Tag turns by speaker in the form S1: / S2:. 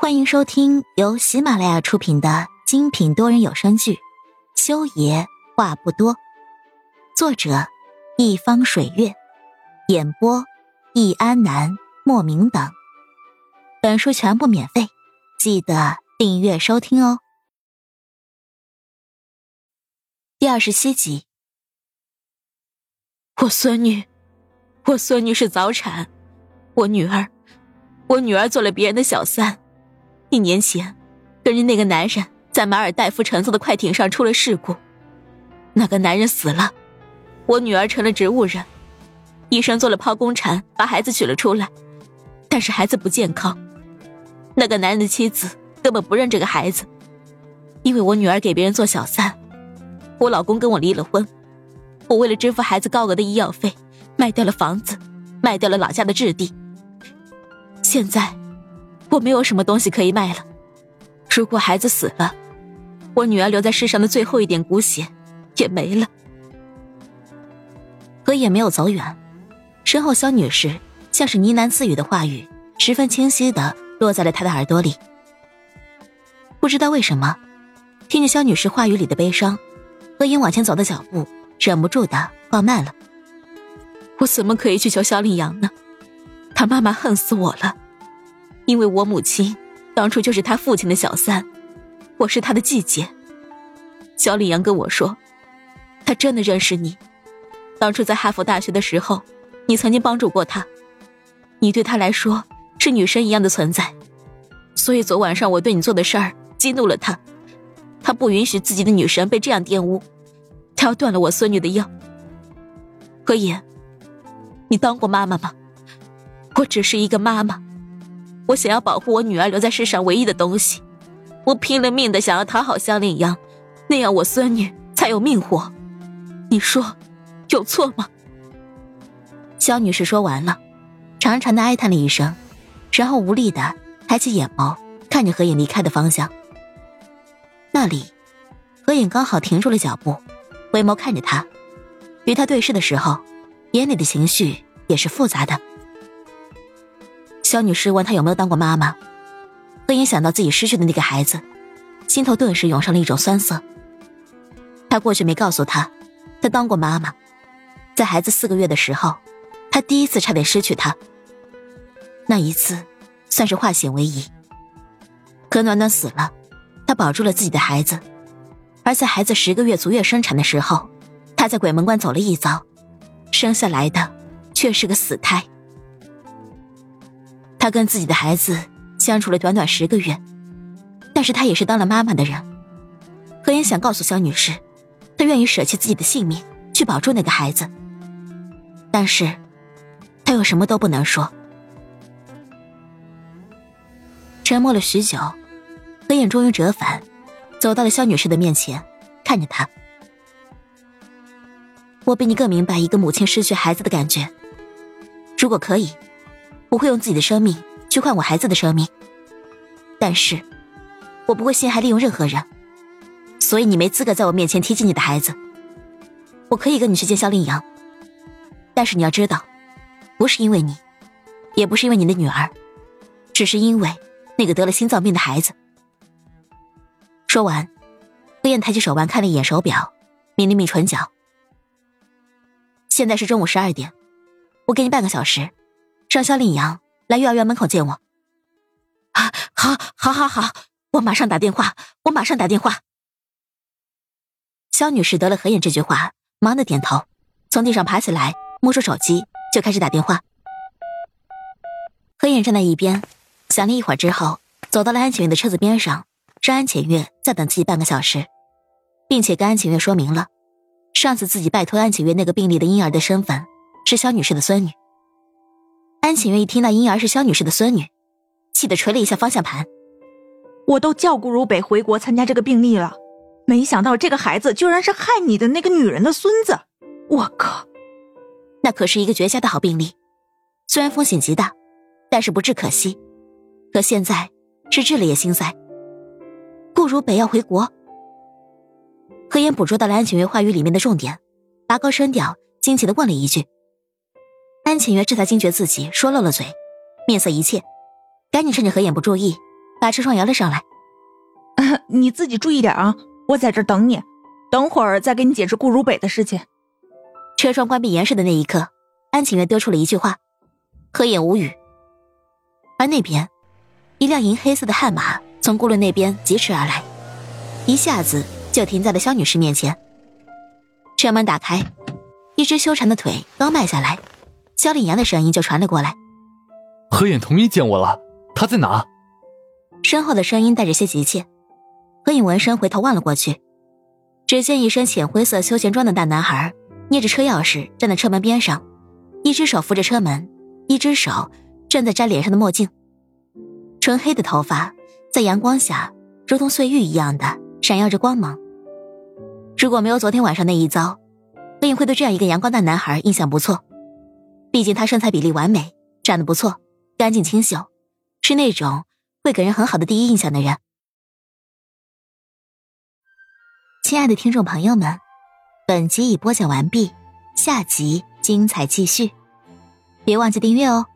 S1: 欢迎收听由喜马拉雅出品的精品多人有声剧《修爷话不多》，作者一方水月，演播易安南、莫名等。本书全部免费，记得订阅收听哦。第二十七集，
S2: 我孙女，我孙女是早产，我女儿，我女儿做了别人的小三。一年前，跟着那个男人在马尔代夫乘坐的快艇上出了事故，那个男人死了，我女儿成了植物人，医生做了剖宫产，把孩子取了出来，但是孩子不健康。那个男人的妻子根本不认这个孩子，因为我女儿给别人做小三，我老公跟我离了婚，我为了支付孩子高额的医药费，卖掉了房子，卖掉了老家的置地，现在。我没有什么东西可以卖了。如果孩子死了，我女儿留在世上的最后一点骨血也没了。
S1: 何野没有走远，身后肖女士像是呢喃自语的话语，十分清晰的落在了他的耳朵里。不知道为什么，听着肖女士话语里的悲伤，何影往前走的脚步忍不住的放慢了。
S2: 我怎么可以去求肖令阳呢？他妈妈恨死我了。因为我母亲当初就是他父亲的小三，我是他的继姐。小李阳跟我说，他真的认识你，当初在哈佛大学的时候，你曾经帮助过他，你对他来说是女神一样的存在，所以昨晚上我对你做的事儿激怒了他，他不允许自己的女神被这样玷污，他要断了我孙女的药。何言，你当过妈妈吗？我只是一个妈妈。我想要保护我女儿留在世上唯一的东西，我拼了命的想要讨好香令阳，那样我孙女才有命活。你说，有错吗？
S1: 肖女士说完了，长长的哀叹了一声，然后无力的抬起眼眸，看着何影离开的方向。那里，何影刚好停住了脚步，回眸看着他，与他对视的时候，眼里的情绪也是复杂的。肖女士问她有没有当过妈妈，何影想到自己失去的那个孩子，心头顿时涌上了一种酸涩。她过去没告诉他，她当过妈妈，在孩子四个月的时候，她第一次差点失去他。那一次，算是化险为夷。可暖暖死了，她保住了自己的孩子，而在孩子十个月足月生产的时候，她在鬼门关走了一遭，生下来的却是个死胎。他跟自己的孩子相处了短短十个月，但是他也是当了妈妈的人。何言想告诉肖女士，她愿意舍弃自己的性命去保住那个孩子，但是，他又什么都不能说。沉默了许久，何眼终于折返，走到了肖女士的面前，看着她：“我比你更明白一个母亲失去孩子的感觉。如果可以。”我会用自己的生命去换我孩子的生命，但是，我不会陷害利用任何人，所以你没资格在我面前提起你的孩子。我可以跟你去见肖令阳，但是你要知道，不是因为你，也不是因为你的女儿，只是因为那个得了心脏病的孩子。说完，何燕抬起手腕看了一眼手表，抿了抿唇角。现在是中午十二点，我给你半个小时。让肖令阳来幼儿园门口见我。
S2: 啊，好，好，好，好，我马上打电话，我马上打电话。
S1: 肖女士得了何眼这句话，忙的点头，从地上爬起来，摸出手机就开始打电话。何眼站在一边，想了一会儿之后，走到了安浅月的车子边上，让安浅月再等自己半个小时，并且跟安浅月说明了，上次自己拜托安浅月那个病例的婴儿的身份是肖女士的孙女。安浅月一听那婴儿是肖女士的孙女，气得捶了一下方向盘。
S3: 我都叫顾如北回国参加这个病例了，没想到这个孩子居然是害你的那个女人的孙子！我靠，
S1: 那可是一个绝佳的好病例，虽然风险极大，但是不治可惜。可现在是治了也心塞。顾如北要回国。何言捕捉到了安晴月话语里面的重点，拔高声调，惊奇的问了一句。安浅月这才惊觉自己说漏了嘴，面色一切，赶紧趁着何眼不注意，把车窗摇了上来。
S3: 你自己注意点啊，我在这等你，等会儿再给你解释顾如北的事情。
S1: 车窗关闭严实的那一刻，安浅月丢出了一句话，何眼无语。而那边，一辆银黑色的悍马从顾路那边疾驰而来，一下子就停在了肖女士面前。车门打开，一只修长的腿刚迈下来，肖令阳的声音就传了过来：“
S4: 何眼同意见我了，他在哪？”
S1: 身后的声音带着些急切。何影闻声回头望了过去，只见一身浅灰色休闲装的大男孩捏着车钥匙站在车门边上，一只手扶着车门，一只手正在摘脸上的墨镜。纯黑的头发在阳光下如同碎玉一样的闪耀着光芒。如果没有昨天晚上那一遭，何影会对这样一个阳光大男孩印象不错。毕竟她身材比例完美，长得不错，干净清秀，是那种会给人很好的第一印象的人。亲爱的听众朋友们，本集已播讲完毕，下集精彩继续，别忘记订阅哦。